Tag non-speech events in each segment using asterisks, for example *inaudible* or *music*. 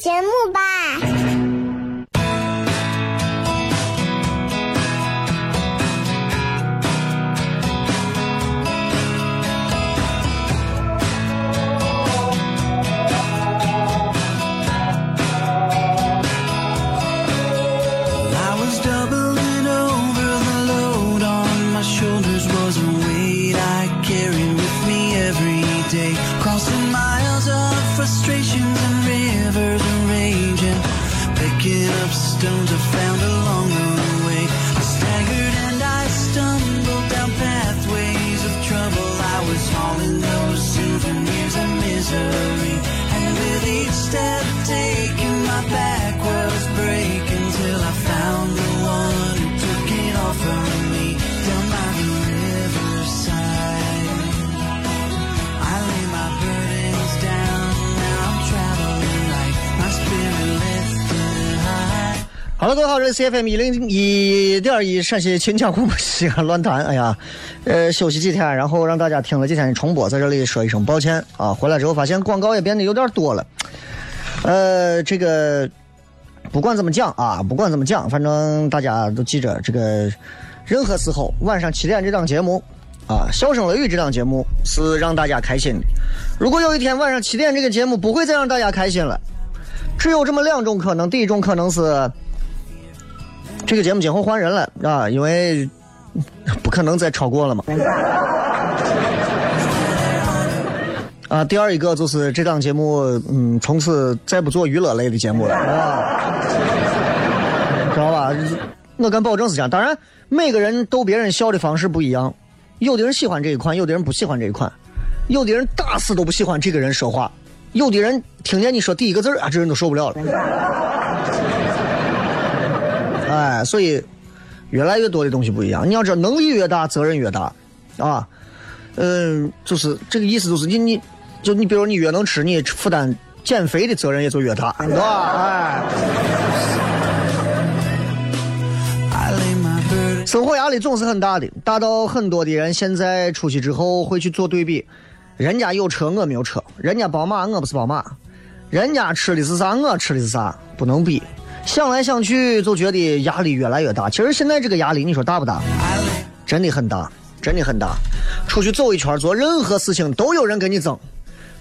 节目吧。好了，各位好，这是 C F M 一零一点一陕西秦腔广播西安论坛。哎呀，呃，休息几天，然后让大家听了几天的重播，在这里说一声抱歉啊。回来之后发现广告也变得有点多了。呃，这个不管怎么讲啊，不管怎么讲，反正大家都记着，这个任何时候晚上七点这档节目啊，《笑声雷雨》这档节目是让大家开心的。如果有一天晚上七点这个节目不会再让大家开心了，只有这么两种可能：第一种可能是。这个节目今后换人了啊，因为 *laughs* 不可能再超过了嘛。啊，第二一个就是这档节目，嗯，从此再不做娱乐类的节目了，知道吧？我敢保证是这样。当然，每个人逗别人笑的方式不一样，有的人喜欢这一款，有的人不喜欢这一款，有的人打死都不喜欢这个人说话，有的人听见你说第一个字啊，这人都受不了了。哎，所以越来越多的东西不一样。你要知道，能力越大，责任越大，啊，嗯，就是这个意思，就是你你，就你比如你越能吃，你负担减肥的责任也就越大，对吧？哎，生活压力总是很大的，大到很多的人现在出去之后会去做对比，人家有车，我没有车；人家宝马，我不是宝马；人家吃的是啥，我吃的是啥，不能比。想来想去，就觉得压力越来越大。其实现在这个压力，你说大不大？真的很大，真的很大。出去走一圈，做任何事情都有人跟你争，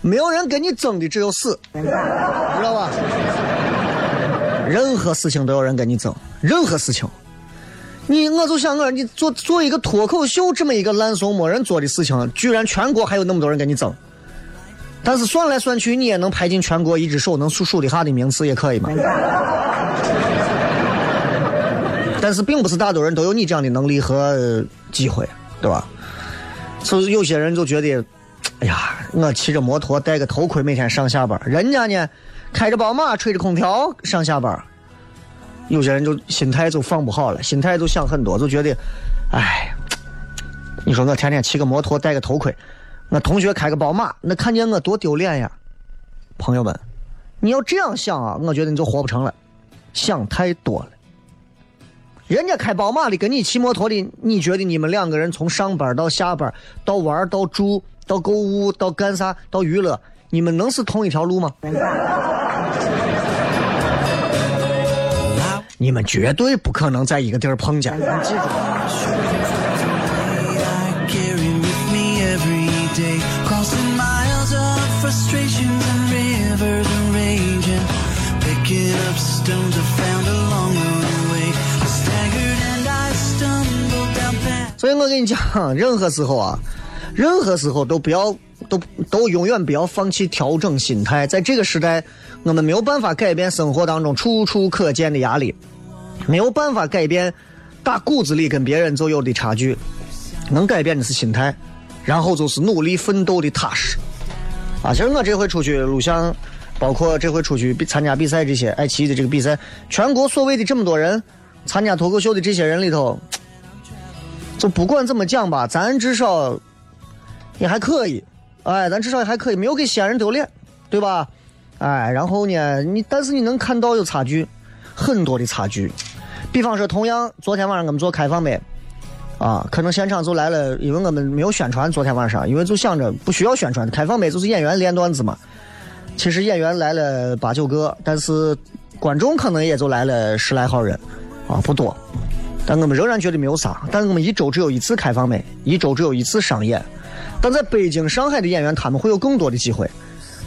没有人跟你争的只有死，知道吧？任何事情都有人跟你争，任何事情。你我就想我，你做做一个脱口秀这么一个烂怂没人做的事情，居然全国还有那么多人跟你争。但是算来算去，你也能排进全国一只手能数数的下的名次，也可以嘛。但是并不是大多人都有你这样的能力和机会，对吧？所以有些人就觉得，哎呀，我骑着摩托戴个头盔每天上下班，人家呢开着宝马吹着空调上下班，有些人就心态就放不好了，心态就想很多，就觉得，哎，你说我天天骑个摩托戴个头盔。我同学开个宝马，那看见我多丢脸呀！朋友们，你要这样想啊，我觉得你就活不成了，想太多了。人家开宝马的跟你骑摩托的，你觉得你们两个人从上班到下班，到玩到住到购物到干啥到娱乐，你们能是同一条路吗？你们绝对不可能在一个地儿碰见。记住。所以我跟你讲，任何时候啊，任何时候都不要，都都永远不要放弃调整心态。在这个时代，我们没有办法改变生活当中处处可见的压力，没有办法改变打骨子里跟别人就有的差距。能改变的是心态，然后就是努力奋斗的踏实。啊，其实我这回出去录像，包括这回出去参加比赛这些爱奇艺的这个比赛，全国所谓的这么多人参加脱口秀的这些人里头。就不管怎么讲吧，咱至少也还可以，哎，咱至少也还可以，没有给西安人丢脸，对吧？哎，然后呢，你但是你能看到有差距，很多的差距。比方说，同样昨天晚上我们做开放麦，啊，可能现场就来了，因为我们没有宣传，昨天晚上，因为就想着不需要宣传，开放麦就是演员练段子嘛。其实演员来了八九个，但是观众可能也就来了十来号人，啊，不多。但我们仍然觉得没有啥。但我们一周只有一次开放麦，一周只有一次商演。但在北京、上海的演员，他们会有更多的机会。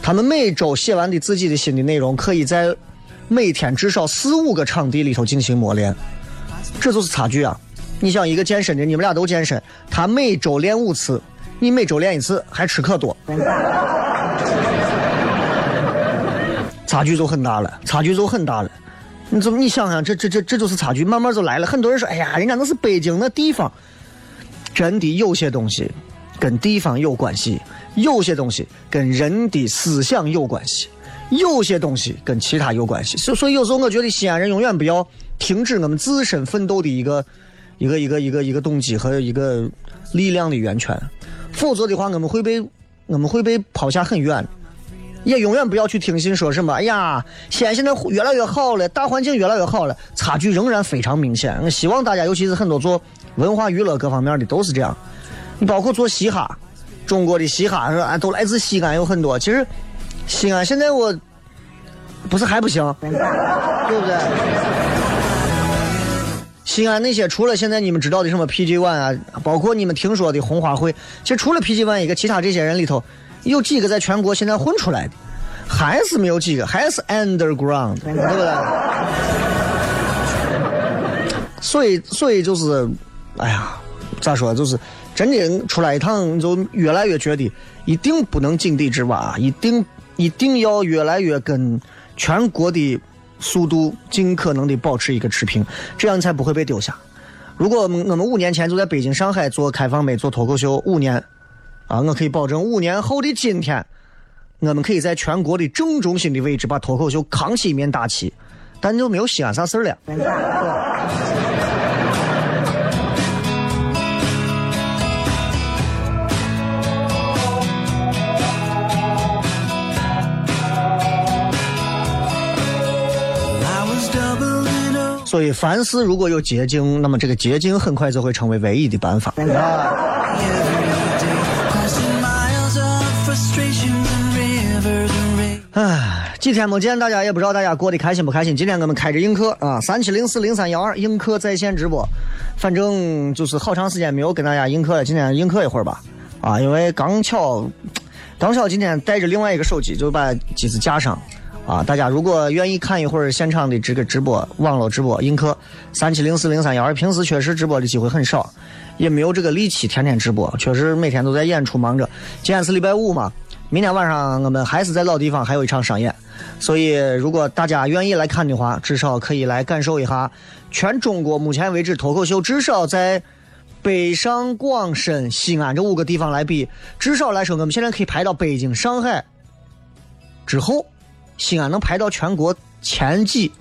他们每周写完的自己的新的内容，可以在每天至少四五个场地里头进行磨练。这就是差距啊！你想一个健身的，你们俩都健身，他每周练五次，你每周练一次，还吃可多，差距就很大了，差距就很大了。你怎么？你想想，这这这这就是差距，慢慢就来了。很多人说：“哎呀，人家那是北京那地方。”真的有些东西跟地方有关系，有些东西跟人的思想有关系，有些东西跟其他有关系。所所以有时候我觉得西安人永远不要停止我们自身奋斗的一个一个一个一个一个动机和一个力量的源泉，否则的话，我们会被我们会被抛下很远。也永远不要去听信说什么，哎呀，西安现在越来越好了，大环境越来越好了，差距仍然非常明显。我希望大家，尤其是很多做文化娱乐各方面的，都是这样。你包括做嘻哈，中国的嘻哈是吧？都来自西安，有很多。其实西安现在我不是还不行，对不对？西安那些除了现在你们知道的什么 PG One 啊，包括你们听说的红花会，其实除了 PG One 一个，其他这些人里头。有几个在全国现在混出来的，还是没有几个，还是 underground，对不对？所以，所以就是，哎呀，咋说？就是真的出来一趟，你就越来越觉得，一定不能井底之蛙，一定一定要越来越跟全国的速度尽可能的保持一个持平，这样才不会被丢下。如果我们我们五年前就在北京、上海做开放麦、做脱口秀，五年。啊，我可以保证，五年后的今天，我们可以在全国的正中心的位置把脱口秀扛起一面大旗，但就没有西安啥事儿了。所以，凡事如果有捷径，那么这个捷径很快就会成为唯一的办法。*laughs* 几天没见，大家也不知道大家过得开心不开心。今天我们开着映客啊，三七零四零三幺二映客在线直播，反正就是好长时间没有跟大家映客了。今天映客一会儿吧，啊，因为刚巧，刚巧今天带着另外一个手机，就把机子架上，啊，大家如果愿意看一会儿现场的这个直播，网络直播映客三七零四零三幺二，平时确实直播的机会很少，也没有这个力气天天直播，确实每天都在演出忙着。今天是礼拜五嘛。明天晚上我们还是在老地方，还有一场商演，所以如果大家愿意来看的话，至少可以来感受一下全中国目前为止脱口秀，至少在北上广深西安这五个地方来比，至少来说，我们现在可以排到北京、上海之后，西安能排到全国前几，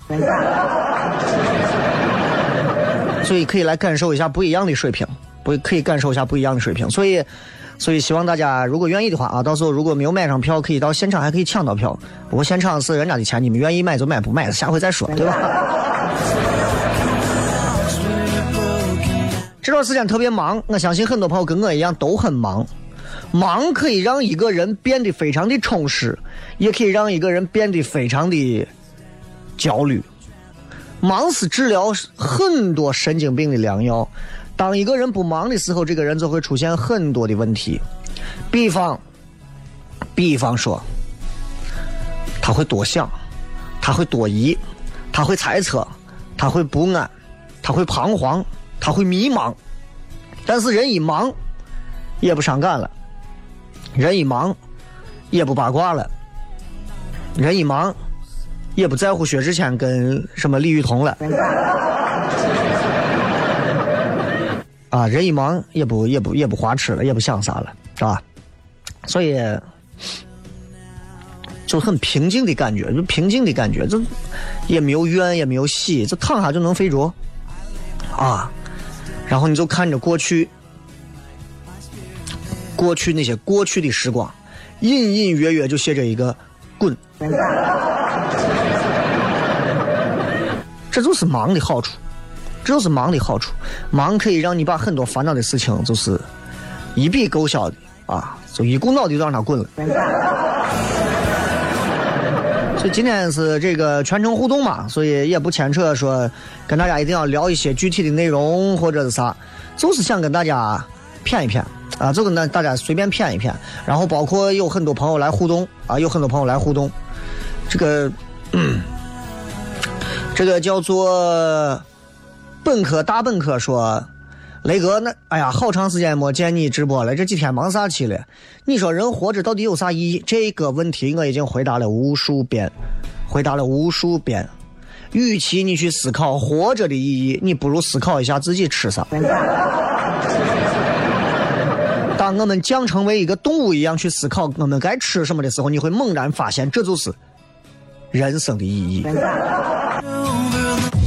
所以可以来感受一下不一样的水平，不可以感受一下不一样的水平，所以。所以希望大家如果愿意的话啊，到时候如果没有买上票，可以到现场还可以抢到票。不过现场是人家的钱，你们愿意买就买，不买下回再说，对吧？这段时间特别忙，我相信很多朋友跟我一样都很忙。忙可以让一个人变得非常的充实，也可以让一个人变得非常的焦虑。忙是治疗很多神经病的良药。当一个人不忙的时候，这个人就会出现很多的问题。比方，比方说，他会多想，他会多疑，他会猜测，他会不安，他会彷徨，他会迷茫。但是人一忙，也不伤感了；人一忙，也不八卦了；人一忙，也不在乎薛之谦跟什么李雨桐了。啊，人一忙也不也不也不花痴了，也不想啥了，是吧？所以就很平静的感觉，就平静的感觉，就也没有怨，也没有喜，就躺下就能睡着啊。然后你就看着过去，过去那些过去的时光，隐隐约约就写着一个“滚”，这就是忙的好处。这就是忙的好处，忙可以让你把很多烦恼的事情，就是一笔勾销的啊，就一股脑的就让它滚了。*laughs* 所以今天是这个全程互动嘛，所以也不牵扯说跟大家一定要聊一些具体的内容或者是啥，就是想跟大家谝一谝啊，就跟大大家随便谝一谝。然后包括有很多朋友来互动啊，有很多朋友来互动，这个 *clears throat* 这个叫做。本科大本科说：“雷哥，那哎呀，好长时间没见你直播了，这几天忙啥去了？你说人活着到底有啥意义？这个问题我已经回答了无数遍，回答了无数遍。与其你去思考活着的意义，你不如思考一下自己吃啥。当我们降成为一个动物一样去思考我们该吃什么的时候，你会猛然发现，这就是人生的意义。”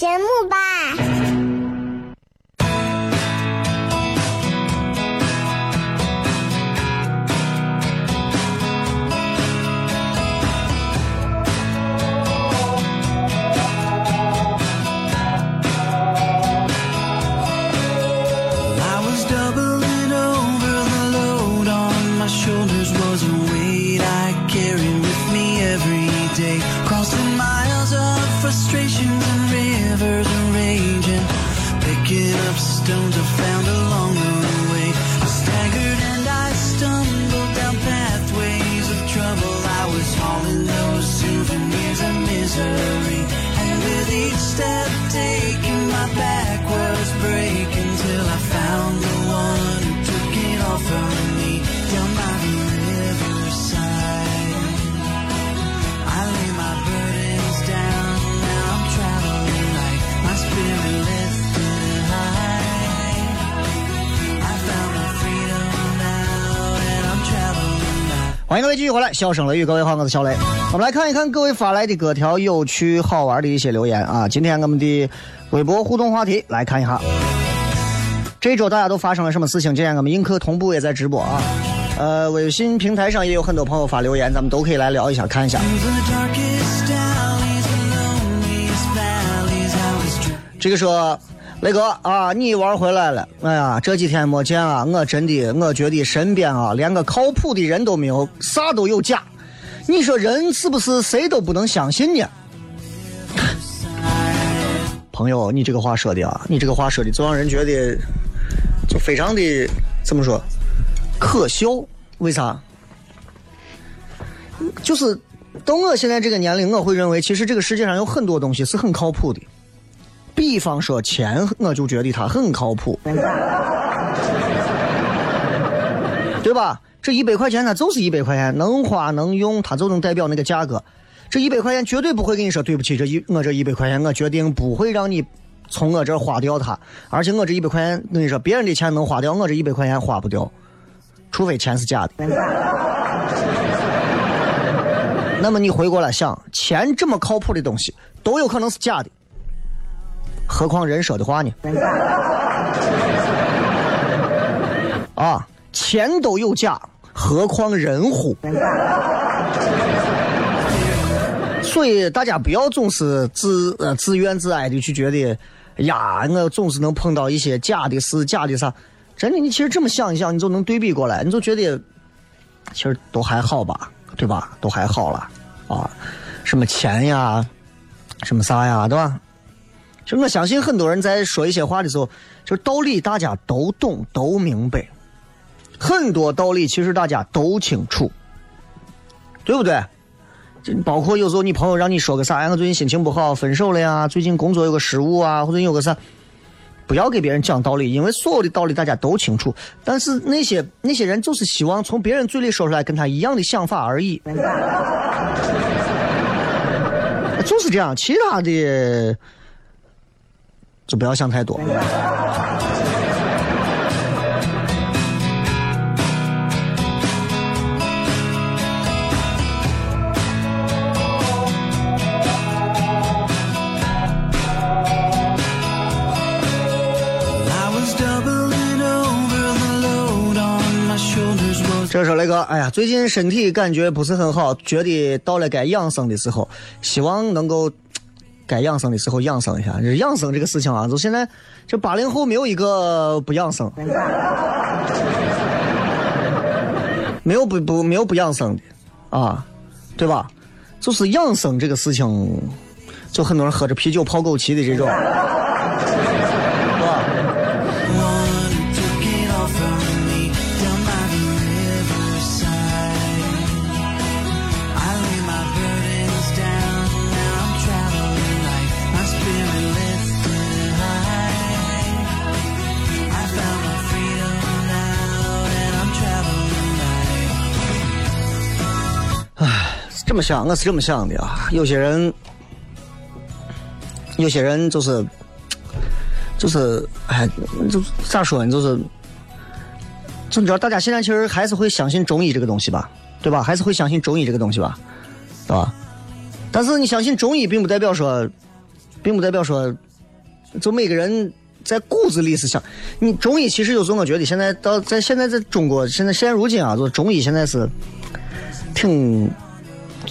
节目吧。回来笑声雷雨各位好我是小雷。我们来看一看各位发来的各条有趣好玩的一些留言啊今天我们的微博互动话题来看一下。这一周大家都发生了什么事情今天我们映客同步也在直播啊。呃微信平台上也有很多朋友发留言咱们都可以来聊一下看一下。这个车雷哥啊，你玩回来了。哎呀，这几天没见啊，我真的我觉得身边啊，连个靠谱的人都没有，啥都有假。你说人是不是谁都不能相信呢？朋友，你这个话说的啊，你这个话说的就让人觉得就非常的怎么说可笑？为啥？就是到我现在这个年龄，我会认为其实这个世界上有很多东西是很靠谱的。比方说钱，我就觉得它很靠谱，对吧？这一百块钱它就是一百块钱，能花能用，它就能代表那个价格。这一百块钱绝对不会跟你说对不起，这一我这一百块钱我决定不会让你从我这花掉它，而且我这一百块钱跟你说别人的钱能花掉，我这一百块钱花不掉，除非钱是假的。那么你回过来想，钱这么靠谱的东西都有可能是假的，何况人说的话呢？啊，钱都有假，何况人乎？所以大家不要总是自呃自怨自艾的去觉得，呀，我总是能碰到一些假的事、假的啥。真的，你其实这么想一想，你就能对比过来，你就觉得其实都还好吧。对吧？都还好了啊，什么钱呀，什么啥呀，对吧？就我相信很多人在说一些话的时候，就是道理大家都懂都明白，很多道理其实大家都清楚，对不对？就包括有时候你朋友让你说个啥，哎我最近心情不好，分手了呀，最近工作有个失误啊，或者有个啥。不要给别人讲道理，因为所有的道理大家都清楚。但是那些那些人就是希望从别人嘴里说出来跟他一样的想法而已，就是这样。其他的就不要想太多。这说雷哥，哎呀，最近身体感觉不是很好，觉得到了该养生的时候，希望能够该养生的时候养生一下。这养生这个事情啊，就现在这八零后没有一个不养生，*laughs* 没有不不没有不养生的啊，对吧？就是养生这个事情，就很多人喝着啤酒泡枸杞的这种。这么想，我是这么想的啊。有些人，有些人就是，就是，哎，就咋说呢？就是，就你知道，大家现在其实还是会相信中医这个东西吧，对吧？还是会相信中医这个东西吧，对吧？但是你相信中医，并不代表说，并不代表说，就每个人在骨子里是想你中医。其实有时候我觉得，现在到在现在在中国，现在现如今啊，就中医现在是挺。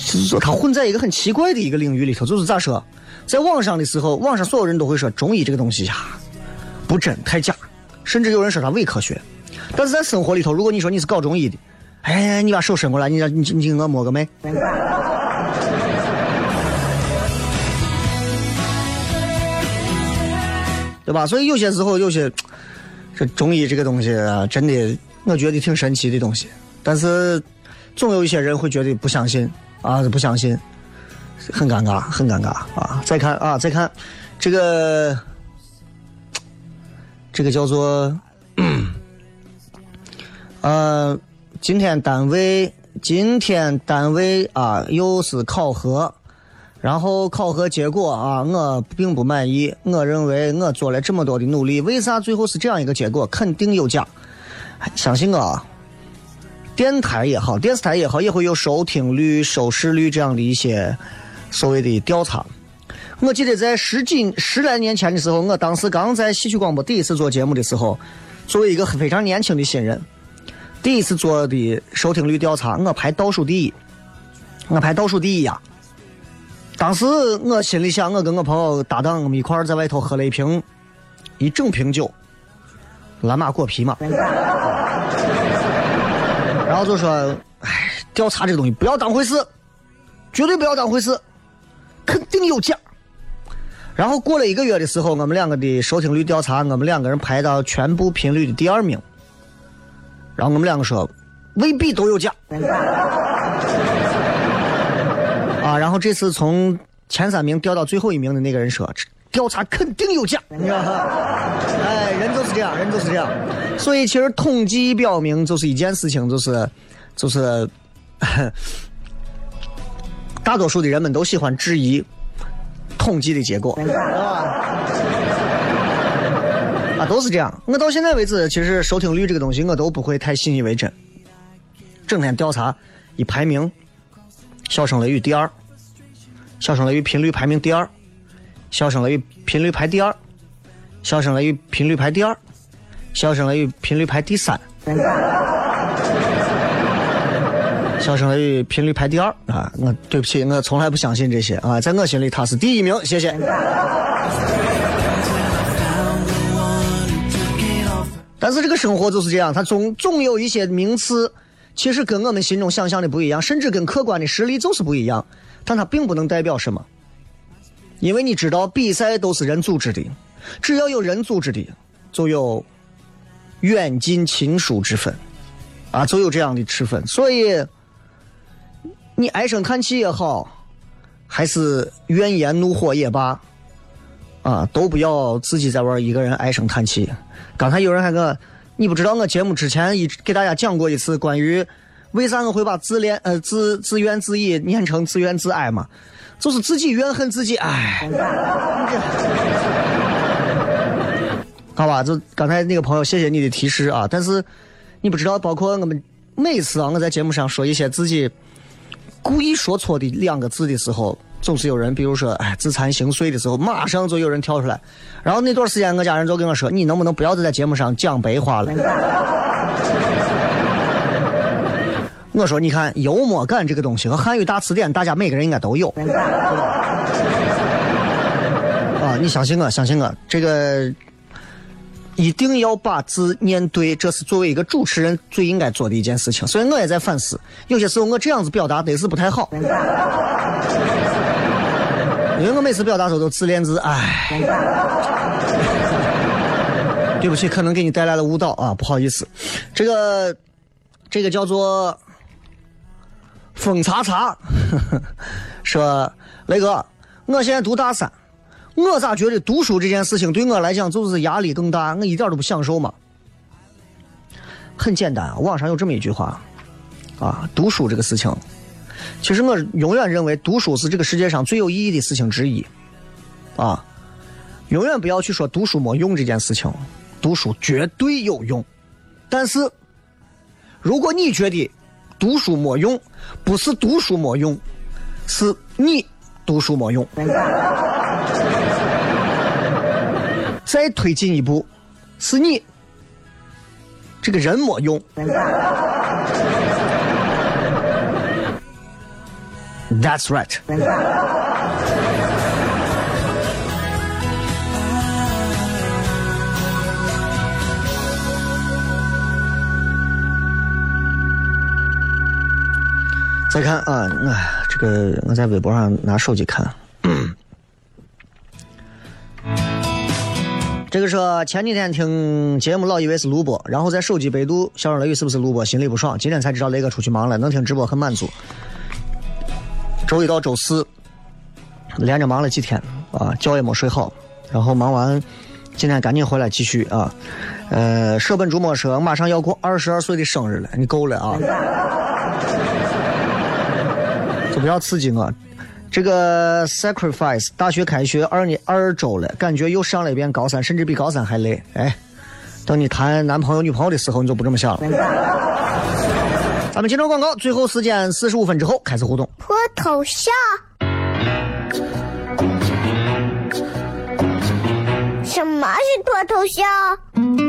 就是说，他混在一个很奇怪的一个领域里头。就是咋说，在网上的时候，网上所有人都会说中医这个东西呀，不真太假，甚至有人说它伪科学。但是在生活里头，如果你说你是搞中医的，哎，你把手伸过来，你让你你给我摸个脉，*laughs* 对吧？所以有些时候，有些这中医这个东西啊，真的，我觉得挺神奇的东西。但是总有一些人会觉得不相信。啊，不相信，很尴尬，很尴尬啊！再看啊，再看，这个，这个叫做，呃，今天单位，今天单位啊，又是考核，然后考核结果啊，我并不满意。我认为我做了这么多的努力，为啥最后是这样一个结果？肯定有假，相信我。电台也好，电视台也好，也会有收听率、收视率这样的一些所谓的调查。我记得在十几十来年前的时候，我当时刚在戏曲广播第一次做节目的时候，作为一个非常年轻的新人，第一次做的收听率调查，我排倒数第一，我排倒数第一呀。当时我心里想，我跟我朋友搭档，我们一块在外头喝了一瓶一整瓶酒，蓝马果啤嘛。然后就说：“哎，调查这东西不要当回事，绝对不要当回事，肯定有假。”然后过了一个月的时候，我们两个的收听率调查，我们两个人排到全部频率的第二名。然后我们两个说：“未必都有假。*laughs* ”啊，然后这次从前三名掉到最后一名的那个人说：“调查肯定有假。”你知道吗？哎，人就是这样，人就是这样。所以其实统计表明，就是一件事情，就是就是 *laughs* 大多数的人们都喜欢质疑统计的结果，啊，都是这样。我到现在为止，其实收听率这个东西，我都不会太信以为真。整天调查一排名，笑声雷雨第二。笑声雷雨频率排名第二，笑声雷雨频率排第二，笑声雷雨频率排第二，笑声雷雨频率排第三，笑声雷雨频率排第二啊！我对不起，我从来不相信这些啊，在我心里他是第一名，谢谢。但是这个生活就是这样，它总总有一些名次，其实跟我们心中想象的不一样，甚至跟客观的实力就是不一样。但它并不能代表什么，因为你知道比赛都是人组织的，只要有人组织的，就有远近亲疏之分，啊，就有这样的之分。所以你唉声叹气也好，还是怨言怒火也罢，啊，都不要自己在玩一个人唉声叹气。刚才有人还个，你不知道我节目之前一直给大家讲过一次关于。为啥我会把自恋呃自自怨自艾念成自怨自艾嘛？就是自己怨恨自己，唉。好吧，就刚才那个朋友，谢谢你的提示啊。但是你不知道，包括我们每次啊，我在节目上说一些自己故意说错的两个字的时候，总是有人，比如说哎自惭形秽的时候，马上就有人跳出来。然后那段时间，我家人就跟我说：“你能不能不要再在节目上讲白话了？”我说，你看幽默感这个东西和汉语大词典，大家每个人应该都有。啊，你相信我，相信我，这个一定要把字念对，这是作为一个主持人最应该做的一件事情。所以我也在反思，有些时候我这样子表达得是不太好，因为我每次表达时候都自恋自唉。对不起，可能给你带来了误导啊，不好意思。这个，这个叫做。风擦擦，*laughs* 说雷哥，我现在读大三，我咋觉得读书这件事情对我来讲就是压力更大，我一点都不享受嘛。很简单，网上有这么一句话，啊，读书这个事情，其实我永远认为读书是这个世界上最有意义的事情之一，啊，永远不要去说读书没用这件事情，读书绝对有用，但是如果你觉得。读书没用，不是读书没用，是你读书没用。再推进一步，是你这个人没用。That's right。再看啊，哎，这个我在微博上拿手机看。*coughs* 这个说前几天听节目老以为是录播，然后在手机百度小声雷雨是不是录播，心里不爽。今天才知道雷哥出去忙了，能听直播很满足。周一到周四连着忙了几天啊，觉也没睡好，然后忙完今天赶紧回来继续啊。呃，舍本逐末说马上要过二十二岁的生日了，你够了啊。不要刺激我！这个 sacrifice 大学开学二年二周了，感觉又上了一遍高三，甚至比高三还累。哎，等你谈男朋友女朋友的时候，你就不这么想了。*laughs* 咱们进入广告，最后时间四十五分之后开始互动。脱头像？什么是脱头像？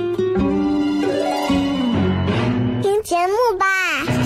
节目吧。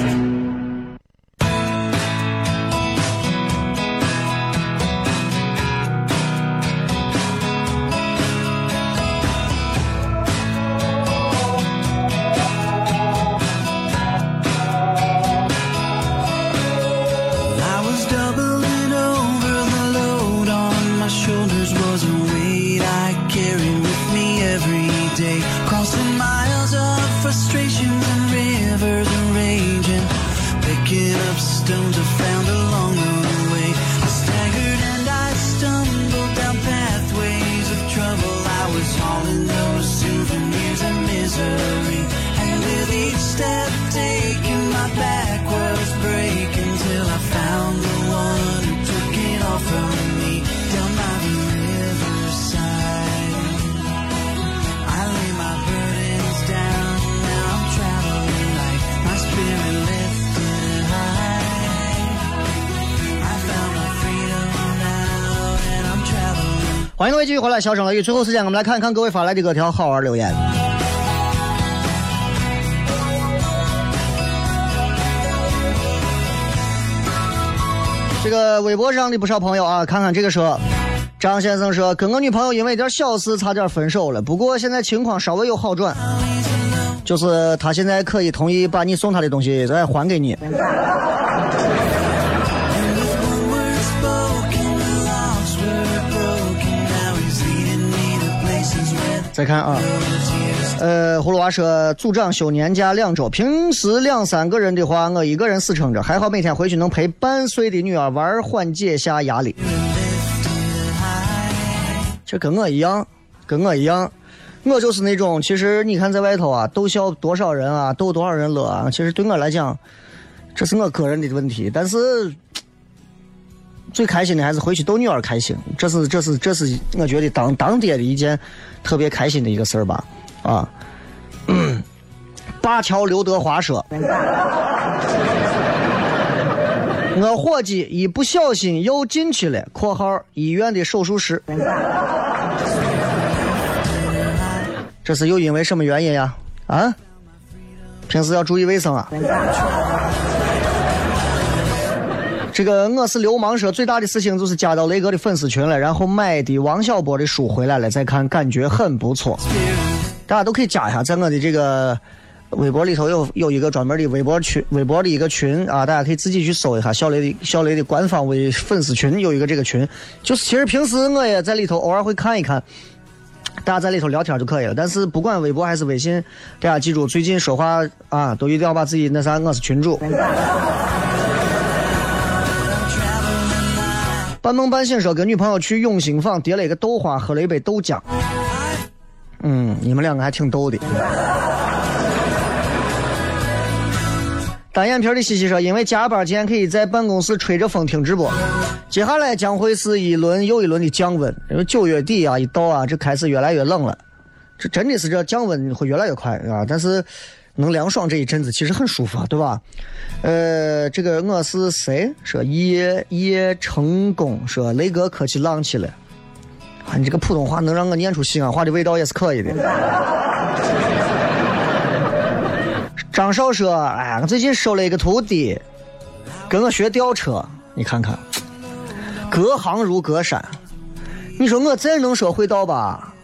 继续回来，小声雷雨。最后时间，我们来看看各位发来的各条好玩留言。这个微博上的不少朋友啊，看看这个说，张先生说跟我女朋友因为一点小事差点分手了，不过现在情况稍微有好转，就是他现在可以同意把你送他的东西再还给你。再看啊，呃，葫芦娃说组长休年假两周，平时两三个人的话，我一个人死撑着，还好每天回去能陪半岁的女儿玩，缓解下压力。这跟我一样，跟我一样，我就是那种，其实你看在外头啊，逗笑多少人啊，逗多少人乐啊，其实对我来讲，这是我个人的问题，但是。最开心的还是回去逗女儿开心，这是这是这是我觉得当当爹的一件特别开心的一个事儿吧，啊，嗯灞桥刘德华说，*laughs* 我伙计一不小心又进去了（括号医院的手术室），这是又因为什么原因呀？啊，平时要注意卫生啊。这个我是流氓说最大的事情就是加到雷哥的粉丝群了，然后买的王小波的书回来了，再看感觉很不错。大家都可以加一下，在我的这个微博里头有有一个专门的微博群，微博的一个群啊，大家可以自己去搜一下小雷的小雷的官方微粉丝群有一个这个群，就是其实平时我也在里头偶尔会看一看。大家在里头聊天就可以了，但是不管微博还是微信，大家记住最近说话啊，都一定要把自己那啥，我是群主。半梦半醒说跟女朋友去永兴坊叠了一个豆花，喝了一杯豆浆。嗯，你们两个还挺逗的。单眼皮的西西说，因为加班，今天可以在办公室吹着风听直播。接下来将会是一轮又一轮的降温，因为九月底啊一到啊，这开始越来越冷了。这真的是这降温会越来越快啊！但是能凉爽这一阵子其实很舒服啊，对吧？呃，这个我是谁？说叶叶成功，说雷哥客气浪气了。啊，你这个普通话能让我念出西安话的味道也是可以的。张少说：“哎呀，我最近收了一个徒弟，跟我学吊车。你看看，隔行如隔山。你说我再能说会道吧？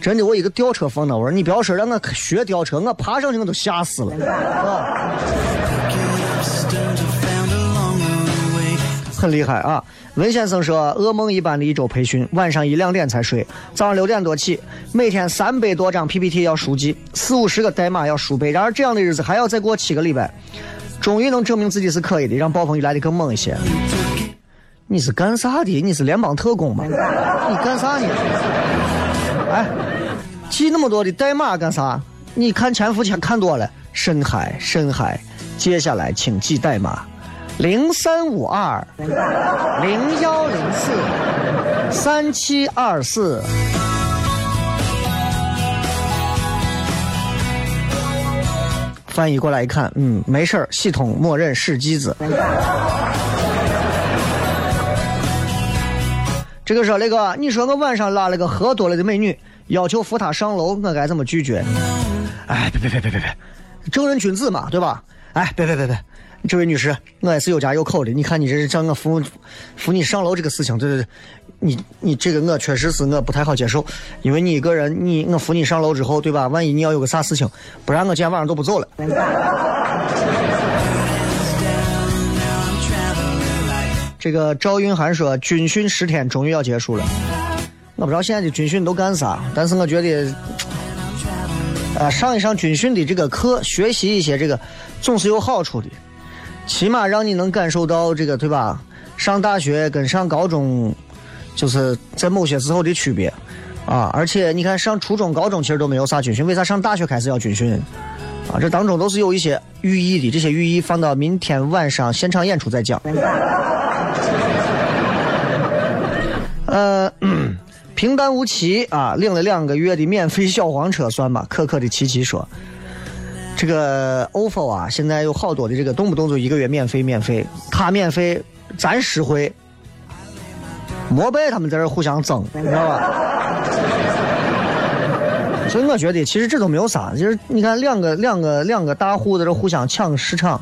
真的，我一个吊车放那玩意儿，你不要说让我学吊车，我爬上去我都吓死了。啊很厉害啊！文先生说，噩梦一般的一周培训，晚上一两点才睡，早上六点多起，每天三百多张 PPT 要熟记，四五十个代码要熟背，然而这样的日子还要再过七个礼拜，终于能证明自己是可以的，让暴风雨来的更猛一些。你是干啥的？你是联邦特工吗？你干啥呢？哎记那么多的代码干啥？你看潜伏前看多了。深海深海。接下来请记代码。零三五二零幺零四三七二四。翻译过来一看嗯没事系统默认是机子。这个说那个，你说我晚上拉了个喝多了的美女，要求扶她上楼，我该怎么拒绝？哎，别别别别别别，正人君子嘛，对吧？哎，别别别别，这位女士，我也是有家有口的，你看你这是叫我扶扶你上楼这个事情，对对对，你你这个我确实是我不太好接受，因为你一个人，你我扶你上楼之后，对吧？万一你要有个啥事情，不然我今天晚上都不走了。这个赵云涵说，军训十天终于要结束了。我不知道现在的军训都干啥，但是我觉得，啊，上一上军训的这个课，学习一些这个，总是有好处的。起码让你能感受到这个，对吧？上大学跟上高中，就是在某些时候的区别啊。而且你看，上初中、高中其实都没有啥军训，为啥上大学开始要军训？啊，这当中都是有一些寓意的，这些寓意放到明天晚上现场演出再讲。呃，*clears throat* 平淡无奇啊，领了两个月的免费小黄车算吧。可可的琪琪说，这个 ofo 啊，现在有好多的这个动不动就一个月免费免费，他免费咱实惠，摩拜他们在这互相争，你知道吧？*laughs* 所以我觉得其实这都没有啥，就是你看两个两个两个大户在这互相抢市场，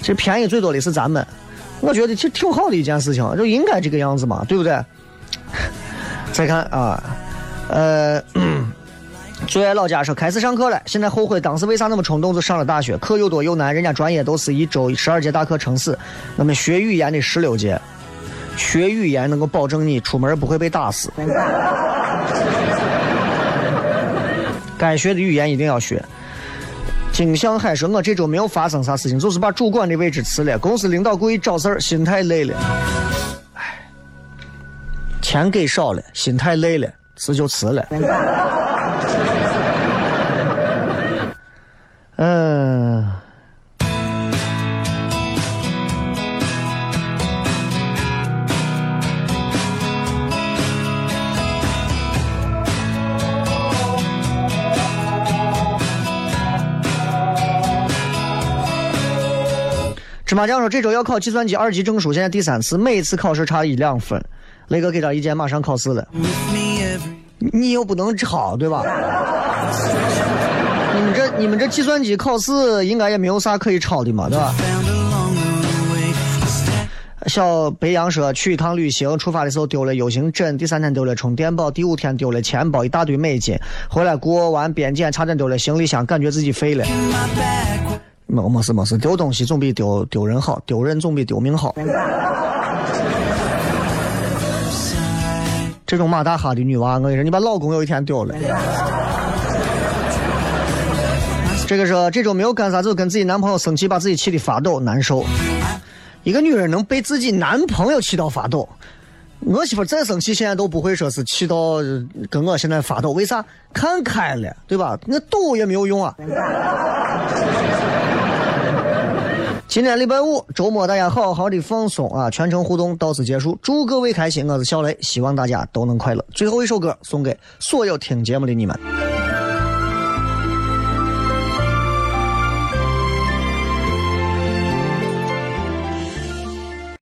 其实便宜最多的是咱们。我觉得其实挺好的一件事情，就应该这个样子嘛，对不对？再看啊，呃，最爱老家说开始上课了，现在后悔当时为啥那么冲动就上了大学，课又多又难，人家专业都是一周十二节大课撑死，我们学语言的十六节，学语言能够保证你出门不会被打死。该学的语言一定要学。金向海说：“我这周没有发生啥事情，就是把主管的位置辞了。公司领导故意找事儿，心太累了。唉，钱给少了，心太累了，辞就辞了。嗯。*laughs* ”芝麻酱说：“这周要考计算机二级证书，现在第三次，每一次考试差一两分。雷哥给点意见，马上考试了。你又不能抄，对吧？*laughs* 你们这你们这计算机考试应该也没有啥可以抄的嘛，对吧？”小白羊说：“去一趟旅行，出发的时候丢了 U 型枕，第三天丢了充电宝，第五天丢了钱包，一大堆美金。回来过完边检，差点丢了行李箱，感觉自己废了。”没没事没事，丢东西总比丢丢人好，丢人总比丢命好。这种马大哈的女娃，我跟你说，你把老公有一天丢了。这个说这周没有干啥，就跟自己男朋友生气，把自己气的发抖难受。一个女人能被自己男朋友气到发抖，我媳妇再生气，现在都不会说是气到跟我现在发抖，为啥？看开了，对吧？那抖也没有用啊。今天礼拜五，周末大家好好的放松啊！全程互动到此结束，祝各位开心！我是小雷，希望大家都能快乐。最后一首歌送给所有听节目的你们。